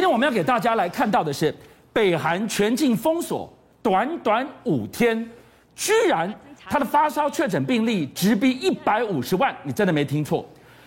今天我们要给大家来看到的是，北韩全境封锁，短短五天，居然他的发烧确诊病例直逼一百五十万，你真的没听错。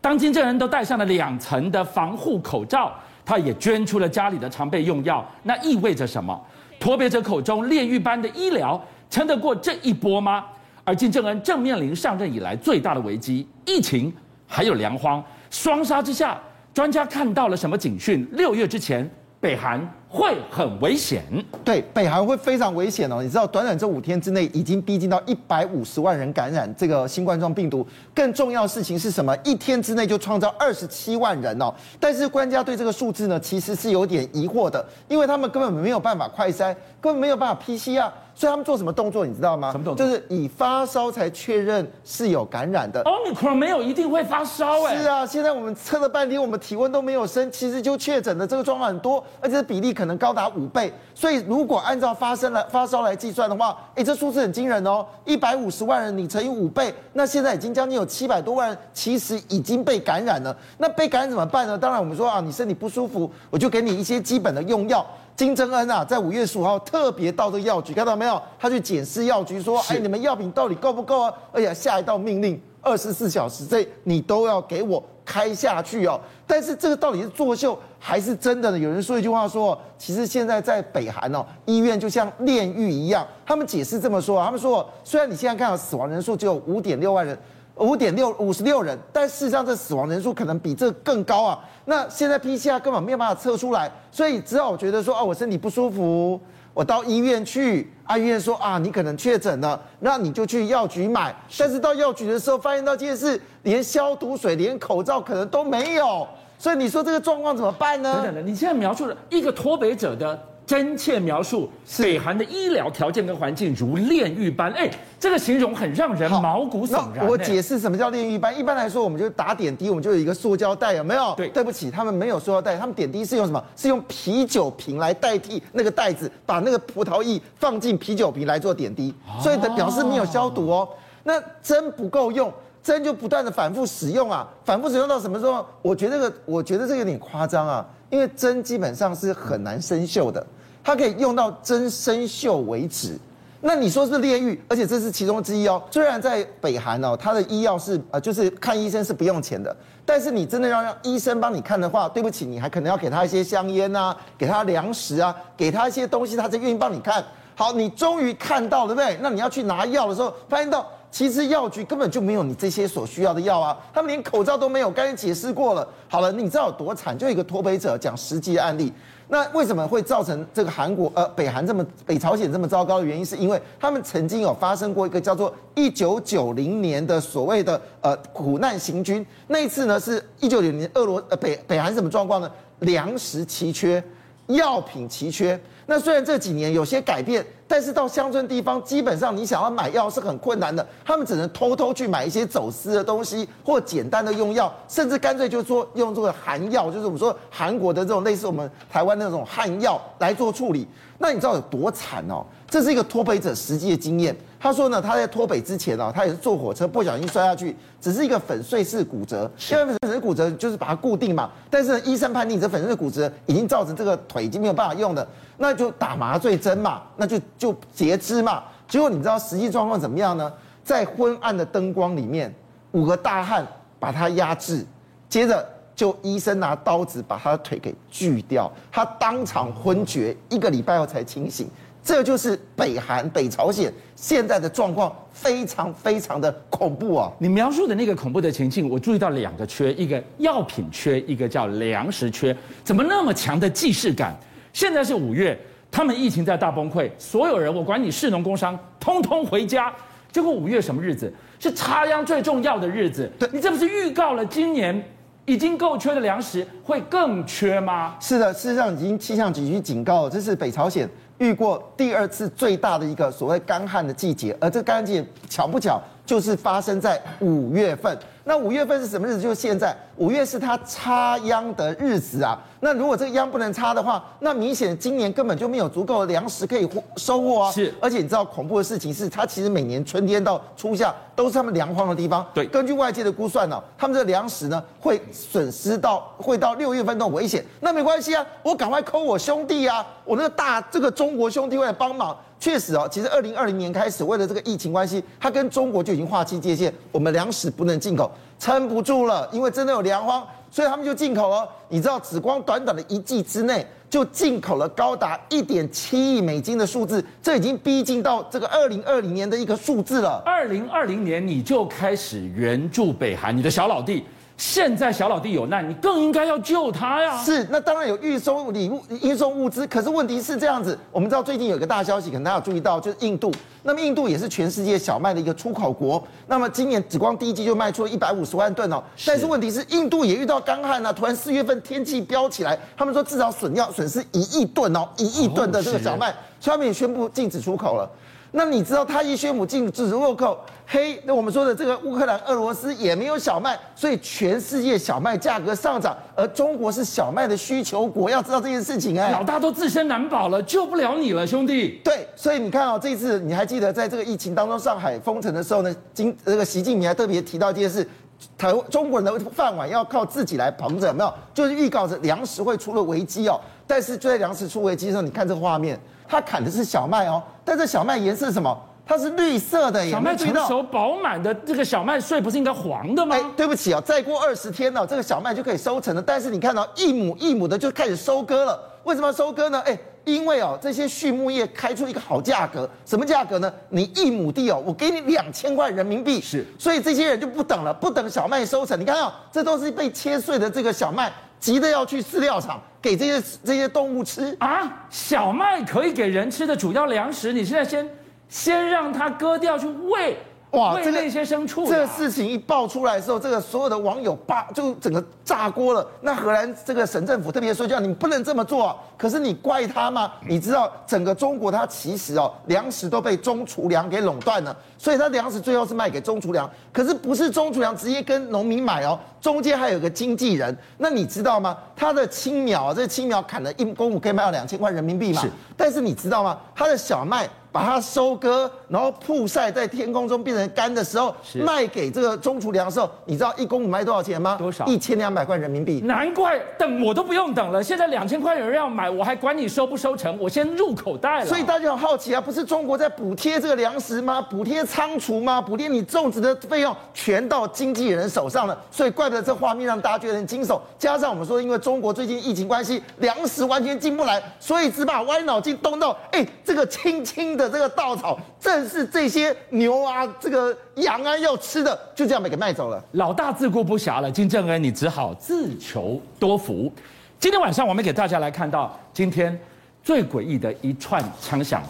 当金正恩都戴上了两层的防护口罩，他也捐出了家里的常备用药，那意味着什么？脱北者口中炼狱般的医疗，撑得过这一波吗？而金正恩正面临上任以来最大的危机，疫情还有粮荒，双杀之下。专家看到了什么警讯？六月之前，北韩会很危险。对，北韩会非常危险哦。你知道，短短这五天之内，已经逼近到一百五十万人感染这个新冠状病毒。更重要的事情是什么？一天之内就创造二十七万人哦。但是官家对这个数字呢，其实是有点疑惑的，因为他们根本没有办法快筛，根本没有办法 PCR。所以他们做什么动作，你知道吗？什么动作？就是以发烧才确认是有感染的。Omicron 没有一定会发烧哎。是啊，现在我们测了半天，我们体温都没有升，其实就确诊的这个状况很多，而且比例可能高达五倍。所以如果按照发生来发烧来计算的话，哎，这数字很惊人哦，一百五十万人你乘以五倍，那现在已经将近有七百多万人其实已经被感染了。那被感染怎么办呢？当然我们说啊，你身体不舒服，我就给你一些基本的用药。金正恩啊，在五月十五号特别到这个药局，看到没有？他去检视药局，说：“哎，你们药品到底够不够啊？哎呀下一道命令，二十四小时内你都要给我开下去哦。”但是这个到底是作秀还是真的呢？有人说一句话说：“其实现在在北韩哦，医院就像炼狱一样。”他们解释这么说，他们说：“虽然你现在看到死亡人数只有五点六万人。”五点六五十六人，但事实上这死亡人数可能比这更高啊。那现在 PCR 根本没有办法测出来，所以只好觉得说啊，我身体不舒服，我到医院去。啊，医院说啊，你可能确诊了，那你就去药局买。但是到药局的时候，发现到这件事，连消毒水、连口罩可能都没有。所以你说这个状况怎么办呢？等等，你现在描述了一个脱北者的。真切描述北韩的医疗条件跟环境如炼狱般，哎，这个形容很让人毛骨悚然。我解释什么叫炼狱般。一般来说，我们就打点滴，我们就有一个塑胶袋，有没有？对，对不起，他们没有塑胶袋，他们点滴是用什么？是用啤酒瓶来代替那个袋子，把那个葡萄液放进啤酒瓶来做点滴，所以的表示没有消毒哦。那针不够用，针就不断的反复使用啊，反复使用到什么时候？我觉得这个，我觉得这个有点夸张啊。因为针基本上是很难生锈的，它可以用到针生锈为止。那你说是炼狱，而且这是其中之一哦。虽然在北韩哦，它的医药是呃，就是看医生是不用钱的，但是你真的要让医生帮你看的话，对不起，你还可能要给他一些香烟啊，给他粮食啊，给他一些东西，他才愿意帮你看。好，你终于看到了，对不对？那你要去拿药的时候，发现到。其实药局根本就没有你这些所需要的药啊，他们连口罩都没有。刚才解释过了，好了，你知道有多惨？就一个脱北者讲实际案例。那为什么会造成这个韩国呃北韩这么北朝鲜这么糟糕的原因，是因为他们曾经有发生过一个叫做一九九零年的所谓的呃苦难行军。那一次呢，是一九九零年俄罗呃北北韩什么状况呢？粮食奇缺，药品奇缺。那虽然这几年有些改变。但是到乡村地方，基本上你想要买药是很困难的，他们只能偷偷去买一些走私的东西，或简单的用药，甚至干脆就说用这个韩药，就是我们说韩国的这种类似我们台湾那种汉药来做处理。那你知道有多惨哦？这是一个脱北者实际的经验。他说呢，他在脱北之前啊，他也是坐火车不小心摔下去，只是一个粉碎式骨折。因为粉碎式骨折就是把它固定嘛，但是呢，医生判定这粉碎式骨折已经造成这个腿已经没有办法用的，那就打麻醉针嘛，那就就截肢嘛。结果你知道实际状况怎么样呢？在昏暗的灯光里面，五个大汉把他压制，接着就医生拿刀子把他的腿给锯掉，他当场昏厥，一个礼拜后才清醒。这就是北韩、北朝鲜现在的状况，非常非常的恐怖啊！你描述的那个恐怖的情境，我注意到两个缺：一个药品缺，一个叫粮食缺。怎么那么强的既视感？现在是五月，他们疫情在大崩溃，所有人我管你士农工商，通通回家。结果五月什么日子？是插秧最重要的日子。对，你这不是预告了今年已经够缺的粮食会更缺吗？是的，事实上已经气象局已经警告了，这是北朝鲜。遇过第二次最大的一个所谓干旱的季节，而这干旱季节巧不巧就是发生在五月份。那五月份是什么日子？就是现在，五月是他插秧的日子啊。那如果这个秧不能插的话，那明显今年根本就没有足够的粮食可以收获啊。是，而且你知道恐怖的事情是，它其实每年春天到初夏都是他们粮荒的地方。对，根据外界的估算呢，他们这粮食呢会损失到会到六月份都危险。那没关系啊，我赶快 call 我兄弟啊，我那个大这个中国兄弟会来帮忙。确实哦，其实二零二零年开始，为了这个疫情关系，他跟中国就已经划清界限，我们粮食不能进口，撑不住了，因为真的有粮荒。所以他们就进口了，你知道，只光短短的一季之内，就进口了高达一点七亿美金的数字，这已经逼近到这个二零二零年的一个数字了。二零二零年你就开始援助北韩，你的小老弟。现在小老弟有难，你更应该要救他呀！是，那当然有运送礼物、运送物资，可是问题是这样子。我们知道最近有个大消息，可能大家有注意到，就是印度。那么印度也是全世界小麦的一个出口国。那么今年只光第一季就卖出了一百五十万吨哦。但是问题是，印度也遇到干旱了，突然四月份天气飙起来，他们说至少损要损失一亿吨哦，一亿吨的这个小麦，所以他们也宣布禁止出口了。那你知道他一宣布禁止入口，嘿，那我们说的这个乌克兰、俄罗斯也没有小麦，所以全世界小麦价格上涨，而中国是小麦的需求国，要知道这件事情哎，老大都自身难保了，救不了你了，兄弟。对，所以你看哦，这次你还记得在这个疫情当中，上海封城的时候呢，今这个习近平还特别提到一件事，台湾中国人的饭碗要靠自己来捧着，有没有？就是预告着粮食会出了危机哦。但是就在粮食出危机的时候，你看这个画面。他砍的是小麦哦，但这小麦颜色是什么？它是绿色的。小麦成熟饱满的这个小麦穗不是应该黄的吗？哎，对不起哦，再过二十天呢，这个小麦就可以收成了。但是你看到一亩一亩的就开始收割了。为什么要收割呢？哎，因为哦，这些畜牧业开出一个好价格，什么价格呢？你一亩地哦，我给你两千块人民币。是，所以这些人就不等了，不等小麦收成。你看哦，这都是被切碎的这个小麦。急着要去饲料厂给这些这些动物吃啊！小麦可以给人吃的主要粮食，你现在先先让它割掉去喂。哇，这那些牲畜，这个事情一爆出来的时候，这个所有的网友爆就整个炸锅了。那荷兰这个省政府特别说叫你们不能这么做啊，可是你怪他吗？你知道整个中国它其实哦，粮食都被中储粮给垄断了，所以它粮食最后是卖给中储粮，可是不是中储粮直接跟农民买哦，中间还有个经纪人。那你知道吗？他的青苗，这青苗砍了一公亩可以卖到两千块人民币嘛？是。但是你知道吗？他的小麦。把它收割，然后曝晒在天空中变成干的时候，卖给这个中储粮的时候，你知道一公亩卖多少钱吗？多少？一千两百块人民币。难怪等我都不用等了，现在两千块有人要买，我还管你收不收成？我先入口袋了。所以大家很好奇啊，不是中国在补贴这个粮食吗？补贴仓储吗？补贴你种植的费用全到经纪人手上了，所以怪不得这画面让大家觉得很惊悚。加上我们说，因为中国最近疫情关系，粮食完全进不来，所以只把歪脑筋动到，哎，这个轻轻的。这个稻草正是这些牛啊、这个羊啊要吃的，就这样被给卖走了。老大自顾不暇了，金正恩，你只好自求多福。今天晚上我们给大家来看到今天最诡异的一串枪响。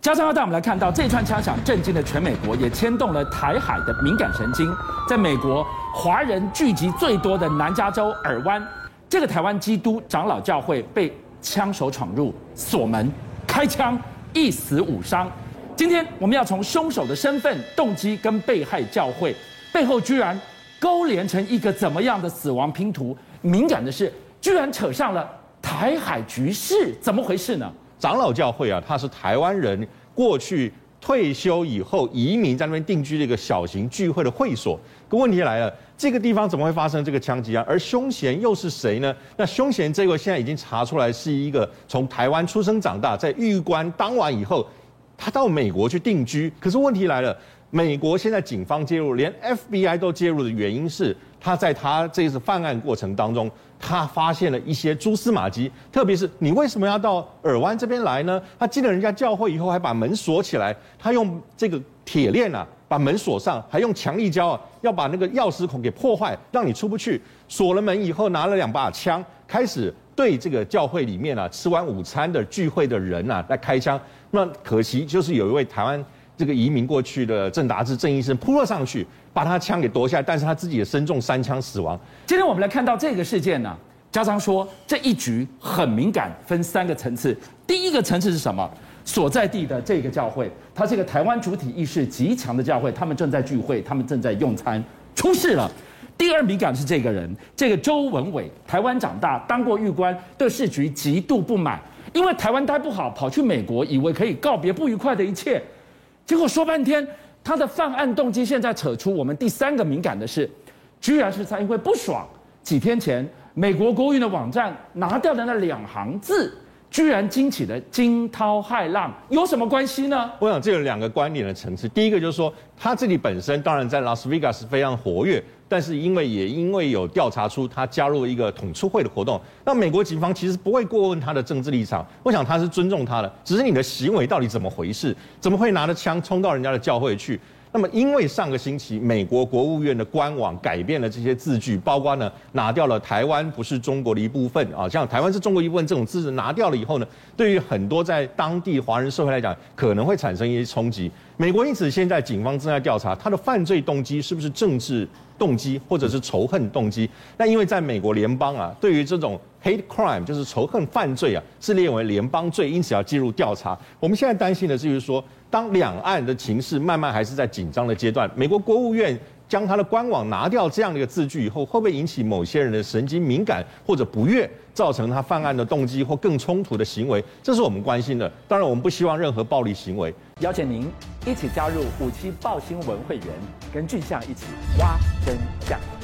加上要带我们来看到这串枪响震惊了全美国，也牵动了台海的敏感神经。在美国华人聚集最多的南加州尔湾，这个台湾基督长老教会被枪手闯入，锁门开枪。一死五伤，今天我们要从凶手的身份、动机跟被害教会背后居然勾连成一个怎么样的死亡拼图？敏感的是，居然扯上了台海局势，怎么回事呢？长老教会啊，他是台湾人过去退休以后移民在那边定居的一个小型聚会的会所。可问题来了。这个地方怎么会发生这个枪击案？而凶嫌又是谁呢？那凶嫌这个现在已经查出来是一个从台湾出生长大，在预官当完以后，他到美国去定居。可是问题来了，美国现在警方介入，连 FBI 都介入的原因是，他在他这次犯案过程当中，他发现了一些蛛丝马迹。特别是你为什么要到尔湾这边来呢？他进了人家教会以后，还把门锁起来，他用这个铁链啊。把门锁上，还用强力胶啊，要把那个钥匙孔给破坏，让你出不去。锁了门以后，拿了两把枪，开始对这个教会里面啊吃完午餐的聚会的人啊来开枪。那可惜就是有一位台湾这个移民过去的郑达志郑医生扑了上去，把他枪给夺下来，但是他自己也身中三枪死亡。今天我们来看到这个事件呢、家长说这一局很敏感，分三个层次。第一个层次是什么？所在地的这个教会，它是一个台湾主体意识极强的教会，他们正在聚会，他们正在用餐，出事了。第二敏感是这个人，这个周文伟，台湾长大，当过狱官，对市局极度不满，因为台湾待不好，跑去美国，以为可以告别不愉快的一切，结果说半天，他的犯案动机现在扯出。我们第三个敏感的是，居然是他因为不爽，几天前美国国务院的网站拿掉的那两行字。居然惊起了惊涛骇浪，有什么关系呢？我想这有两个观点的层次。第一个就是说，他自己本身当然在拉斯维加斯非常活跃，但是因为也因为有调查出他加入一个统促会的活动，那美国警方其实不会过问他的政治立场。我想他是尊重他的，只是你的行为到底怎么回事？怎么会拿着枪冲到人家的教会去？那么，因为上个星期美国国务院的官网改变了这些字句，包括呢拿掉了“台湾不是中国的一部分”啊，像“台湾是中国一部分”这种字拿掉了以后呢，对于很多在当地华人社会来讲，可能会产生一些冲击。美国因此现在警方正在调查他的犯罪动机是不是政治动机或者是仇恨动机。那因为在美国联邦啊，对于这种 hate crime 就是仇恨犯罪啊，是列为联邦罪，因此要进入调查。我们现在担心的就是说。当两岸的情势慢慢还是在紧张的阶段，美国国务院将他的官网拿掉这样的一个字句以后，会不会引起某些人的神经敏感或者不悦，造成他犯案的动机或更冲突的行为？这是我们关心的。当然，我们不希望任何暴力行为。邀请您一起加入五七报新闻会员，跟俊相一起挖真相。